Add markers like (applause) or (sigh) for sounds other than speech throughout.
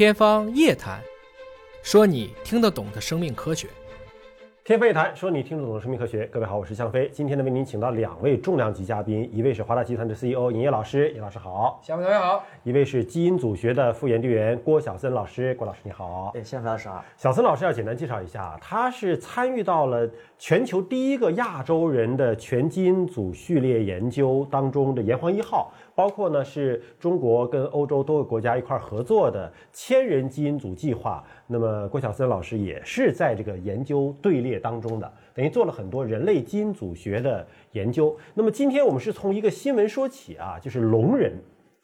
天方夜谭，说你听得懂的生命科学。天方夜谭，说你听得懂的生命科学。各位好，我是向飞。今天呢，为您请到两位重量级嘉宾，一位是华大集团的 CEO 尹烨老师，尹老师好；向飞同学好，一位是基因组学的副研究员郭晓森老师，郭老师你好。哎，向飞老师好。小森老师要简单介绍一下，他是参与到了全球第一个亚洲人的全基因组序列研究当中的炎黄一号，包括呢是中国跟欧洲多个国家一块儿合作的千人基因组计划。那么郭晓森老师也是在这个研究队列当中的，等于做了很多人类基因组学的研究。那么今天我们是从一个新闻说起啊，就是龙人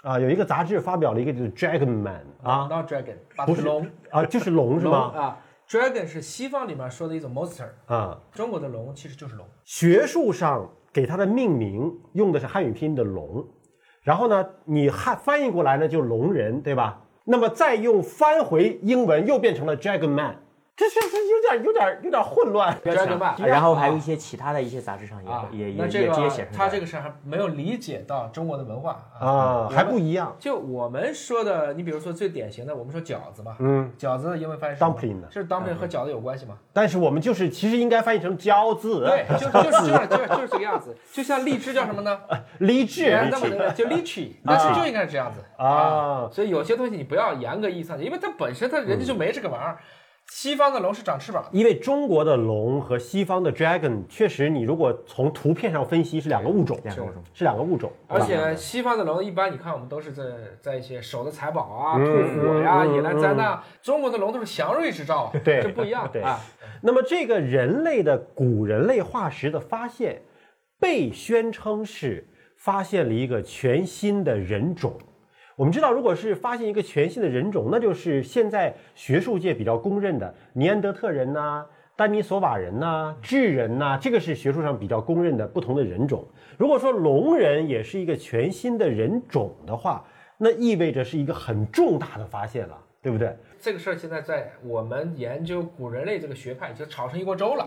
啊，有一个杂志发表了一个就是 Dragon Man 啊，，Not dragon，不是龙啊，就是龙是龙吗？啊，dragon 是西方里面说的一种 monster，啊，中国的龙其实就是龙。学术上给它的命名用的是汉语拼音的龙，然后呢，你汉翻译过来呢就龙人，对吧？那么再用翻回英文又变成了 Dragon Man，这这这有点有点有点混乱。然后还有一些其他的一些杂志上也啊，也也那这个也直接显示出来他这个是还没有理解到中国的文化啊，还不一样。就我们说的，你比如说最典型的，我们说饺子吧，嗯，饺子的英文翻译是 Dumpling 的是 dumpling 和饺子有关系吗？但是我们就是其实应该翻译成饺子，对，就就是就是就是就是这个样子。就像荔枝叫什么呢？(laughs) 励志哎那么的就 lychee，但是就应该是这样子啊。所以有些东西你不要严格意义上，因为它本身它人家就没这个玩意儿。西方的龙是长翅膀的，因为中国的龙和西方的 dragon 确实，你如果从图片上分析是两个物种，两个物种。是两个物种，而且西方的龙一般你看我们都是在在一些守的财宝啊、嗯吐火呀、嗯野兰灾难，中国的龙都是祥瑞之兆啊，对这不一样。对。啊。那么这个人类的古人类化石的发现，被宣称是发现了一个全新的人种。我们知道，如果是发现一个全新的人种，那就是现在学术界比较公认的尼安德特人呐、丹尼索瓦人呐、智人呐、这个是学术上比较公认的不同的人种。如果说龙人也是一个全新的人种的话，那意味着是一个很重大的发现了，对不对？这个事儿现在在我们研究古人类这个学派已经炒成一锅粥了。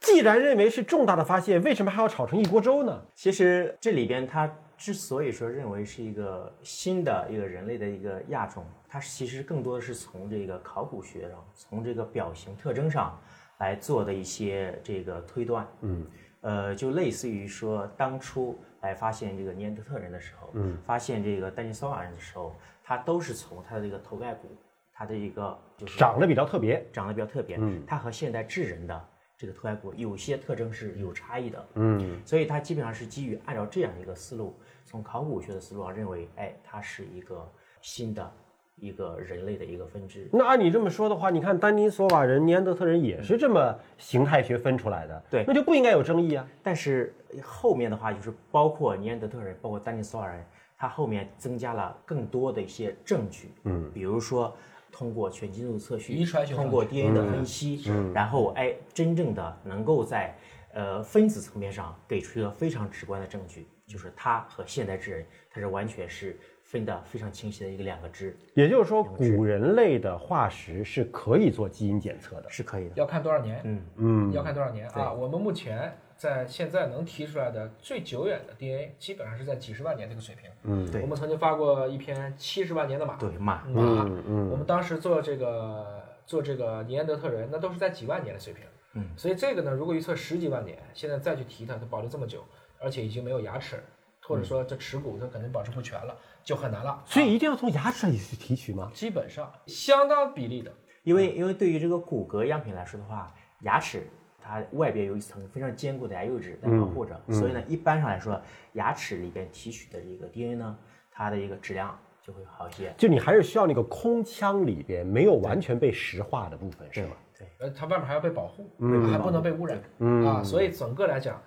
既然认为是重大的发现，为什么还要炒成一锅粥呢？其实这里边它之所以说认为是一个新的一个人类的一个亚种，它其实更多的是从这个考古学上，从这个表型特征上来做的一些这个推断。嗯，呃，就类似于说当初来发现这个尼安德特人的时候，嗯，发现这个丹尼索瓦人的时候，它都是从它的这个头盖骨，它的一个就是长得比较特别，长得比较特别，嗯。它和现代智人的这个头盖骨有些特征是有差异的，嗯，所以它基本上是基于按照这样一个思路，从考古学的思路上认为，哎，它是一个新的一个人类的一个分支。那按你这么说的话，你看丹尼索瓦人、尼安德特人也是这么形态学分出来的，对那就不应该有争议啊。但是后面的话就是包括尼安德特人，包括丹尼索瓦人，他后面增加了更多的一些证据，嗯，比如说通过全基因组测序，遗传学通过 DNA 的分析，嗯然后哎，真正的能够在呃分子层面上给出一个非常直观的证据，就是它和现代智人它是完全是分的非常清晰的一个两个支，也就是说，古人类的化石是可以做基因检测的。是可以的。要看多少年？嗯嗯要看多少年啊？我们目前在现在能提出来的最久远的 DNA，基本上是在几十万年这个水平。嗯对我们曾经发过一篇七十万年的马，对马，马，嗯嗯我们当时做这个做这个尼安德特人，那都是在几万年的水平。嗯，所以这个呢，如果预测十几万年，现在再去提它，它保留这么久，而且已经没有牙齿，或者说这齿骨它可能保持不全了，就很难了。所以一定要从牙齿里去提取吗？基本上相当比例的，因为因为对于这个骨骼样品来说的话，牙齿它外边有一层非常坚固的牙釉质在保护着，所以呢，一般上来说，牙齿里边提取的这个 DNA 呢，它的一个质量就会好一些。就你还是需要那个空腔里边没有完全被石化的部分，是吗？呃，它外面还要被保护，还不能被污染，啊，所以整个来讲，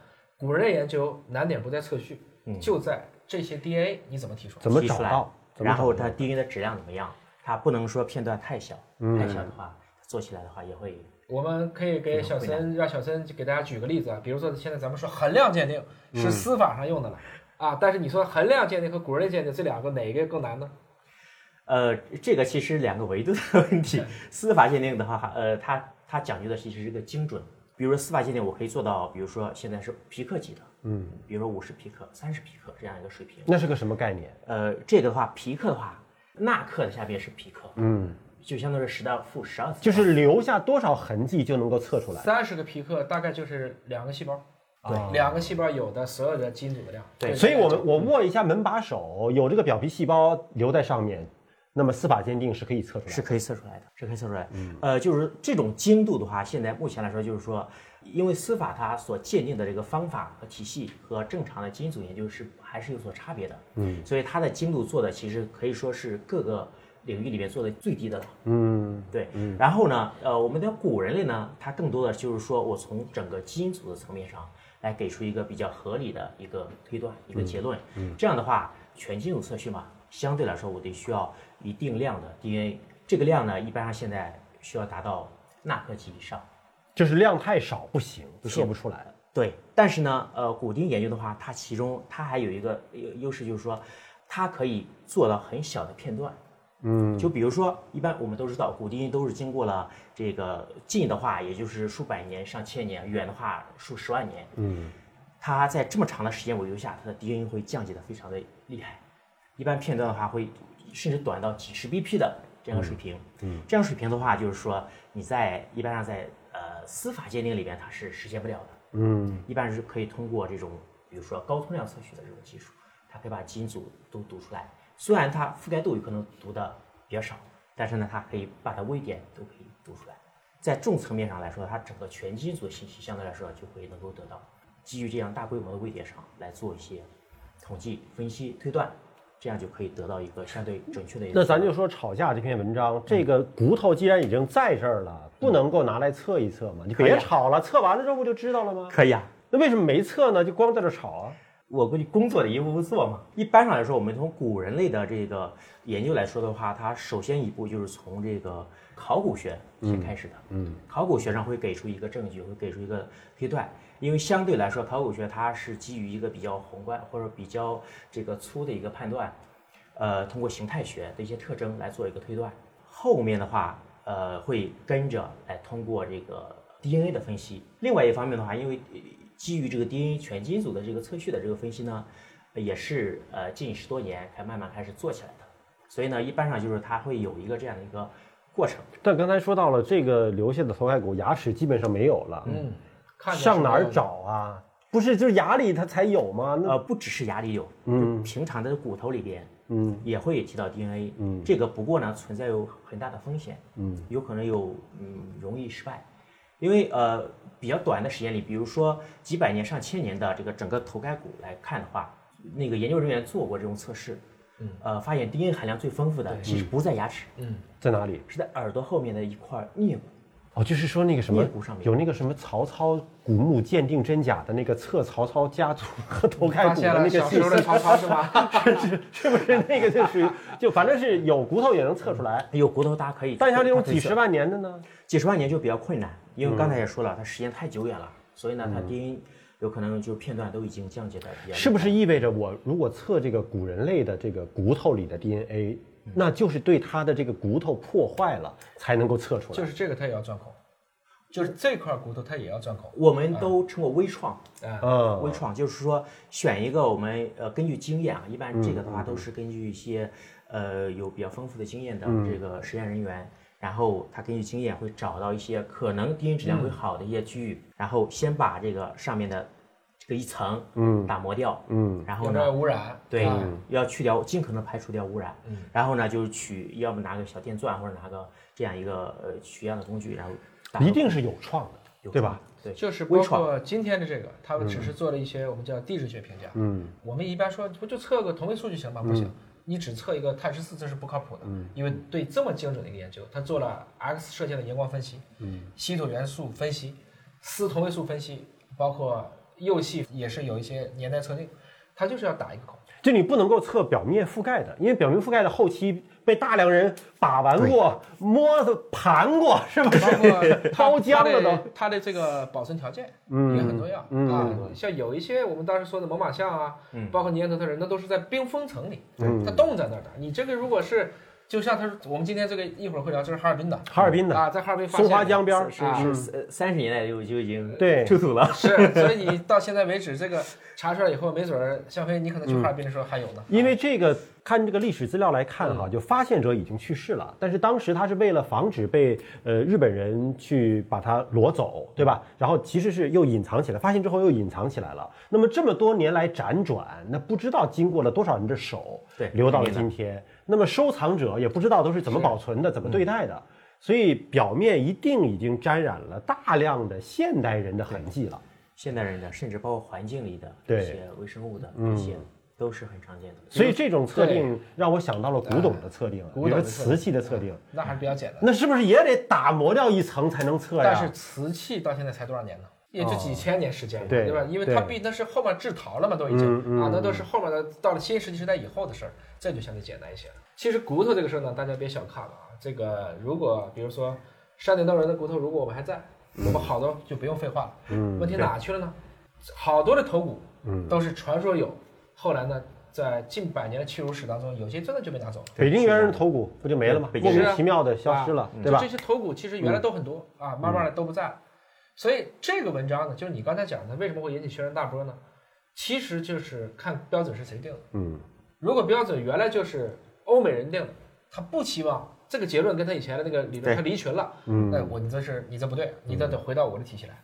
古人类研究难点不在测序，就在这些 DNA 你怎么提出来。怎么找到？然后它 DNA 的质量怎么样？它不能说片段太小，太小的话，做起来的话也会我们可以给小森让小森给大家举个例子啊，比如说现在咱们说衡量鉴定是司法上用的了、啊，但是你说衡量鉴定和古人类鉴定这两个哪一个更难呢？呃，这个其实两个维度的问题。司法鉴定的话，呃，它它讲究的其实是一个精准。比如说司法鉴定，我可以做到，比如说现在是皮克级的，嗯，比如说五十皮克、三十皮克这样一个水平。那是个什么概念？呃，这个的话，皮克的话，纳克的下边是皮克，嗯，就相当于十到负十二次，就是留下多少痕迹就能够测出来。三十个皮克大概就是两个细胞，对两个细胞有的所有的基因组的量。对所以我们我握一下门把手，有这个表皮细胞留在上面，那么司法鉴定是可以测出来的。是可以测出来的，是可以测出来。呃，就是这种精度的话，现在目前来说，就是说，因为司法它所鉴定的这个方法和体系和正常的基因组研究是还是有所差别的。嗯，所以它的精度做的其实可以说是各个领域里面做的最低的了。嗯，对，然后呢，呃，我们的古人类呢，它更多的就是说我从整个基因组的层面上来给出一个比较合理的一个推断、一个结论。嗯，这样的话，全基因组测序嘛，相对来说我得需要一定量的 DNA，这个量呢，一般上现在需要达到纳克级以上。就是量太少不行，测不出来。对，但是呢，呃，古丁研究的话，它其中它还有一个优优势，就是说，它可以做到很小的片段。嗯，就比如说，一般我们都知道，古丁都是经过了这个近的话，也就是数百年、上千年；远的话，数十万年。嗯，它在这么长的时间维度下，它的 DNA 会降解的非常的厉害。一般片段的话，会甚至短到几十 BP 的这样的水平。嗯，这样水平的话，就是说你在一般上在呃司法鉴定里边它是实现不了的。嗯，一般是可以通过这种，比如说高通量测序的这种技术，它可以把基因组都读出来。虽然它覆盖度有可能读的比较少，但是呢，它可以把它位点都可以读出来。在这种层面上来说，它整个全基因组的信息相对来说就会能够得到，基于这样大规模的位点上来做一些统计、分析、推断，这样就可以得到一个相对准确的一个。那咱就说吵架这篇文章，这个骨头既然已经在这儿了，不能够拿来测一测吗？你别吵了，测完了之后不就知道了吗？可以啊，那为什么没测呢？就光在这吵啊？我估计工作的一步步做嘛。一般上来说，我们从古人类的这个研究来说的话，它首先一步就是从这个考古学先开始的。嗯，考古学上会给出一个证据，会给出一个推断，因为相对来说，考古学它是基于一个比较宏观或者比较这个粗的一个判断，呃，通过形态学的一些特征来做一个推断。后面的话，呃，会跟着来通过这个 DNA 的分析。另外一方面的话，因为呃基于这个 DNA 全基因组的这个测序的这个分析呢，呃也是呃近十多年才慢慢开始做起来的。所以呢，一般上就是它会有一个这样的一个过程。但刚才说到了这个留下的头盖骨牙齿基本上没有了，嗯，看上哪儿？找啊？不是，就是牙里它才有吗？那呃，不只是牙里有，嗯，平常的骨头里边，嗯，也会提到 DNA，嗯，这个不过呢存在有很大的风险，嗯，有可能有嗯容易失败，因为呃比较短的时间里，比如说几百年、上千年的这个整个头盖骨来看的话，那个研究人员做过这种测试，嗯，呃，发现 DNA 含量最丰富的其实不在牙齿，嗯，在哪里？是在耳朵后面的一块颞骨，哦，就是说那个什么上面有那个什么曹操古墓鉴定真假的那个测曹操家族 (laughs) 和头盖骨的那个信息小时候的，曹操是吧？(laughs) 是是是不是那个就属于就反正是有骨头也能测出来，有骨头大家可以，但像这种几十万年的呢？几十万年就比较困难，因为刚才也说了，它时间太久远了，所以呢，它 DNA 有可能就片段都已经降解的比较。是不是？意味着我如果测这个古人类的这个骨头里的 DNA，那就是对它的这个骨头破坏了才能够测出来？就是这个它也要钻孔，就是这块骨头它也要钻孔。我们都称为微创，啊，嗯微创就是说选一个我们呃根据经验啊，一般这个的话都是根据一些呃有比较丰富的经验的这个实验人员。然后他根据经验会找到一些可能 DNA 质量会好的一些区域，然后先把这个上面的这个一层嗯打磨掉，嗯然后呢污染？对啊，要去掉，尽可能排除掉污染。嗯，然后呢，就是取，要么拿个小电钻，或者拿个这样一个呃取样的工具，然后打一定是有创的，对吧？对，就是包括今天的这个，他们只是做了一些我们叫地质学评价。嗯，我们一般说不就测个同位素就行吗？不行，你只测一个碳十四，这是不靠谱的。因为对这么精准的一个研究，他做了 X 射线的荧光分析，嗯，稀土元素分析，铯同位素分析，包括铀系也是有一些年代测定，它就是要打一个孔。就你不能够测表面覆盖的，因为表面覆盖的后期被大量人把玩过、摸的盘过，是不包括是？它 (laughs) 包浆了的都。它的这个保存条件嗯也很重要、嗯啊。像有一些我们当时说的猛犸象啊，包括尼安德特人，那都是在冰封层里，嗯它冻在那儿的。你这个如果是就像他说，我们今天这个一会儿会聊，这是哈尔滨的，哈尔滨的啊，在哈尔滨发松花江边儿是啊是呃三十年代就就已经对出土了。是，所以你 (laughs) 到现在为止，这个查出来以后，没准儿向飞你可能去哈尔滨的时候还有呢。因为这个看这个历史资料来看嗯哈，就发现者已经去世了，但是当时他是为了防止被呃日本人去把它挪走，对吧？然后其实是又隐藏起来，发现之后又隐藏起来了。那么这么多年来辗转，那不知道经过了多少人的手，对留到了今天。那么收藏者也不知道都是怎么保存的，怎么对待的。嗯所以表面一定已经沾染了大量的现代人的痕迹了。现代人的，甚至包括环境里的对一些微生物的一些，都是很常见的。所以这种测定让我想到了古董的测定，比如瓷器的测定。那还是比较简单。那是不是也得打磨掉一层才能测呀？但是瓷器到现在才多少年呢？也就几千年时间嘛，哦对吧？因为它毕那是后面制陶了嘛，都已经啊，那都是后面的到了新石器时代以后的事儿，这就相对简单一些了。其实骨头这个事儿呢，大家别小看了啊。这个如果比如说山顶洞人的骨头，如果我们还在，我们好多就不用废话了。嗯问题哪去了呢？好多的头骨嗯都是传说有，后来呢，在近百年的屈辱史当中，有些真的就被拿走了。北京猿人头骨不就没了吗？莫北京名其妙的消失了，对吧这？些头骨其实原来都很多、啊，慢慢的都不在了。所以这个文章呢，就是你刚才讲的，为什么会引起轩然大波呢？其实就是看标准是谁定的。嗯，如果标准原来就是欧美人定的，他不期望这个结论跟他以前的那个理论他离群了，嗯。那我你这是你这不对，你这得回到我的体系来。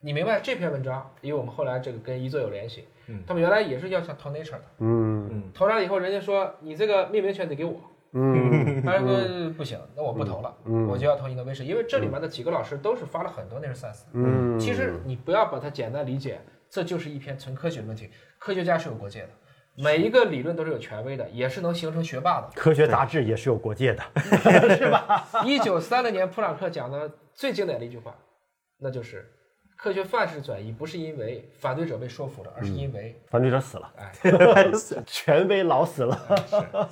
你明白这篇文章，因为我们后来这个跟一作有联系，嗯。他们原来也是要想投 Nature 的，嗯。投上以后，人家说你这个命名权得给我，嗯 (laughs) 他说不行，那我不投了，嗯我就要投一个威士，因为这里面的几个老师都是发了很多 Nature Science。嗯，其实你不要把它简单理解，这就是一篇纯科学的问题。科学家是有国界的，每一个理论都是有权威的，也是能形成学霸的。科学杂志也是有国界的，(laughs) 是吧一九三零年，普朗克讲的最经典的一句话，那就是科学范式转移不是因为反对者被说服了，而是因为反对者死了，(laughs) 哎，权威老死了。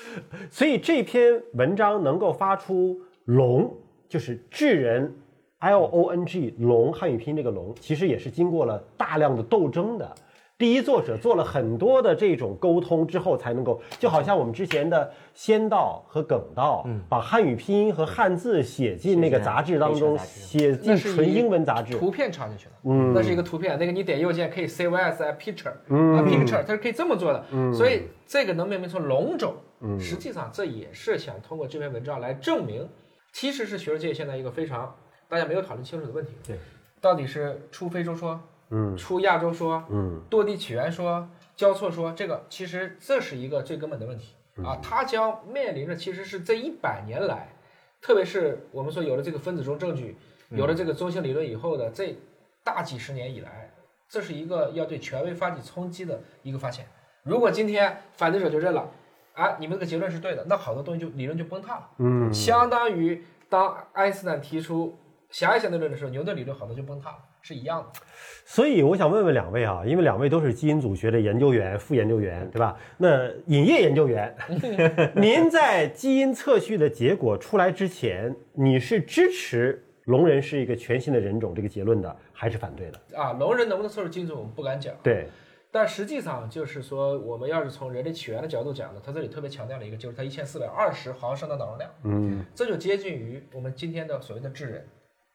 (laughs) 所以这篇文章能够发出“龙”，就是智人 L O N G 龙汉语拼音这个龙，其实也是经过了大量的斗争的。第一作者做了很多的这种沟通之后，才能够就好像我们之前的仙道和梗道，把汉语拼音和汉字写进那个杂志当中，写进纯英文杂志。图片插进去了，嗯那是一个图片，那个你点右键可以 save as a picture，啊 picture，它是可以这么做的，所以这个能命名成龙种，实际上这也是想通过这篇文章来证明，其实是学术界现在一个非常大家没有讨论清楚的问题，对，到底是出非洲说，嗯。出亚洲说，嗯。多地起源说、交错说，这个其实这是一个最根本的问题。啊，它将面临着其实是这一百年来，特别是我们说有了这个分子钟证据，有了这个中性理论以后的这大几十年以来，这是一个要对权威发起冲击的一个发现。如果今天反对者就认了，啊，你们这个结论是对的，那好多东西就理论就崩塌了，嗯相当于当爱因斯坦提出狭义相对论的时候，牛顿理论好多就崩塌了，是一样的。所以我想问问两位啊，因为两位都是基因组学的研究员、副研究员，对吧？那尹烨研究员，(laughs) 您在基因测序的结果出来之前，你是支持龙人是一个全新的人种这个结论的，还是反对的？啊，龙人能不能测出基因组，我们不敢讲。对，但实际上就是说，我们要是从人类起源的角度讲呢，它这里特别强调了一个，就是它一千四百二十毫升的脑容量，嗯这就接近于我们今天的所谓的智人，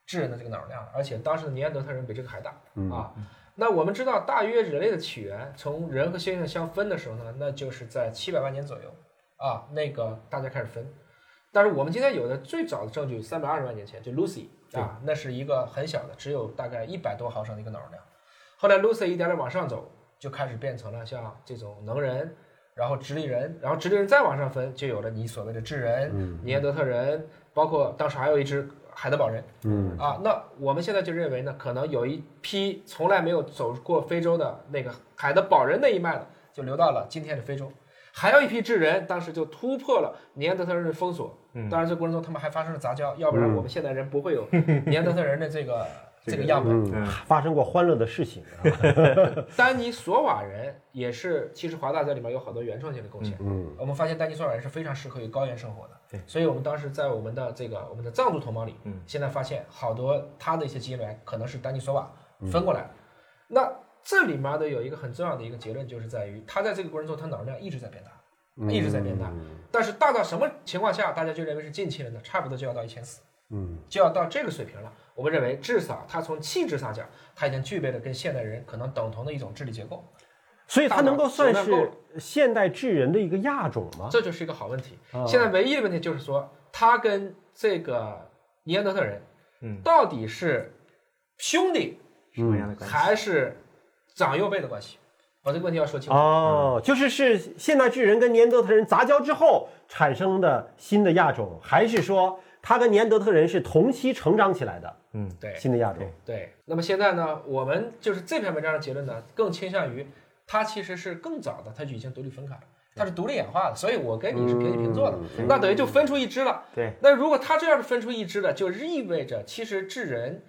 智人的这个脑容量了，而且当时的尼安德特人比这个还大啊。那我们知道，大约人类的起源从人和猩猩相分的时候呢，那就是在七百万年左右啊，那个大家开始分。但是我们今天有的最早的证据，三百二十万年前就 Lucy 啊，那是一个很小的，只有大概一百多毫升的一个脑容量。后来 Lucy 一点点往上走，就开始变成了像这种能人，然后直立人，然后直立人再往上分，就有了你所谓的智人、尼安德特人，包括当时还有一只海德堡人。嗯啊，那我们现在就认为呢，可能有一批从来没有走过非洲的那个海德堡人那一脉的，就流到了今天的非洲。还有一批智人，当时就突破了尼安德特人的封锁。当然，这过程中他们还发生了杂交，要不然我们现代人不会有 (laughs) 尼安德特人的这个这个样本。嗯，发生过欢乐的事情。(laughs) 丹尼索瓦人也是，其实华大在里面有好多原创性的贡献。嗯我们发现丹尼索瓦人是非常适合于高原生活的。对，所以我们当时在我们的这个我们的藏族同胞里，嗯，现在发现好多他的一些基因来源可能是丹尼索瓦分过来的。那这里面的有一个很重要的一个结论，就是在于他在这个过程中，他脑容量一直在变大。一直在变大。但是大到什么情况下，大家就认为是近亲人呢？差不多就要到一千四，嗯，就要到这个水平了。我们认为，至少他从气质上讲，他已经具备了跟现代人可能等同的一种智力结构。所以它能够算是现代智人的一个亚种吗？这就是一个好问题。啊现在唯一的问题就是说，他跟这个尼安德特人，嗯，到底是兄弟什么样的关系？还是长幼辈的关系？我这个问题要说清楚。哦，就是是现代智人跟尼安德特人杂交之后产生的新的亚种，还是说它跟尼安德特人是同期成长起来的嗯，对新的亚洲？对。那么现在呢，我们就是这篇文章的结论呢，更倾向于它其实是更早的，它就已经独立分开了，它是独立演化的，所以我跟你是平起平坐的，那等于就分出一支了。对，那如果它这样是分出一支了，就意味着其实智人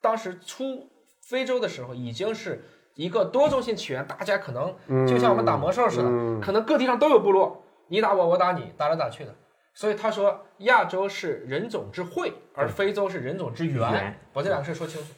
当时出非洲的时候已经是一个多中心起源，大家可能就像我们打魔兽似的，可能各地上都有部落，你打我，我打你，打来打去的。所以他说亚洲是人种之会，而非洲是人种之源源。把这两个事说清楚。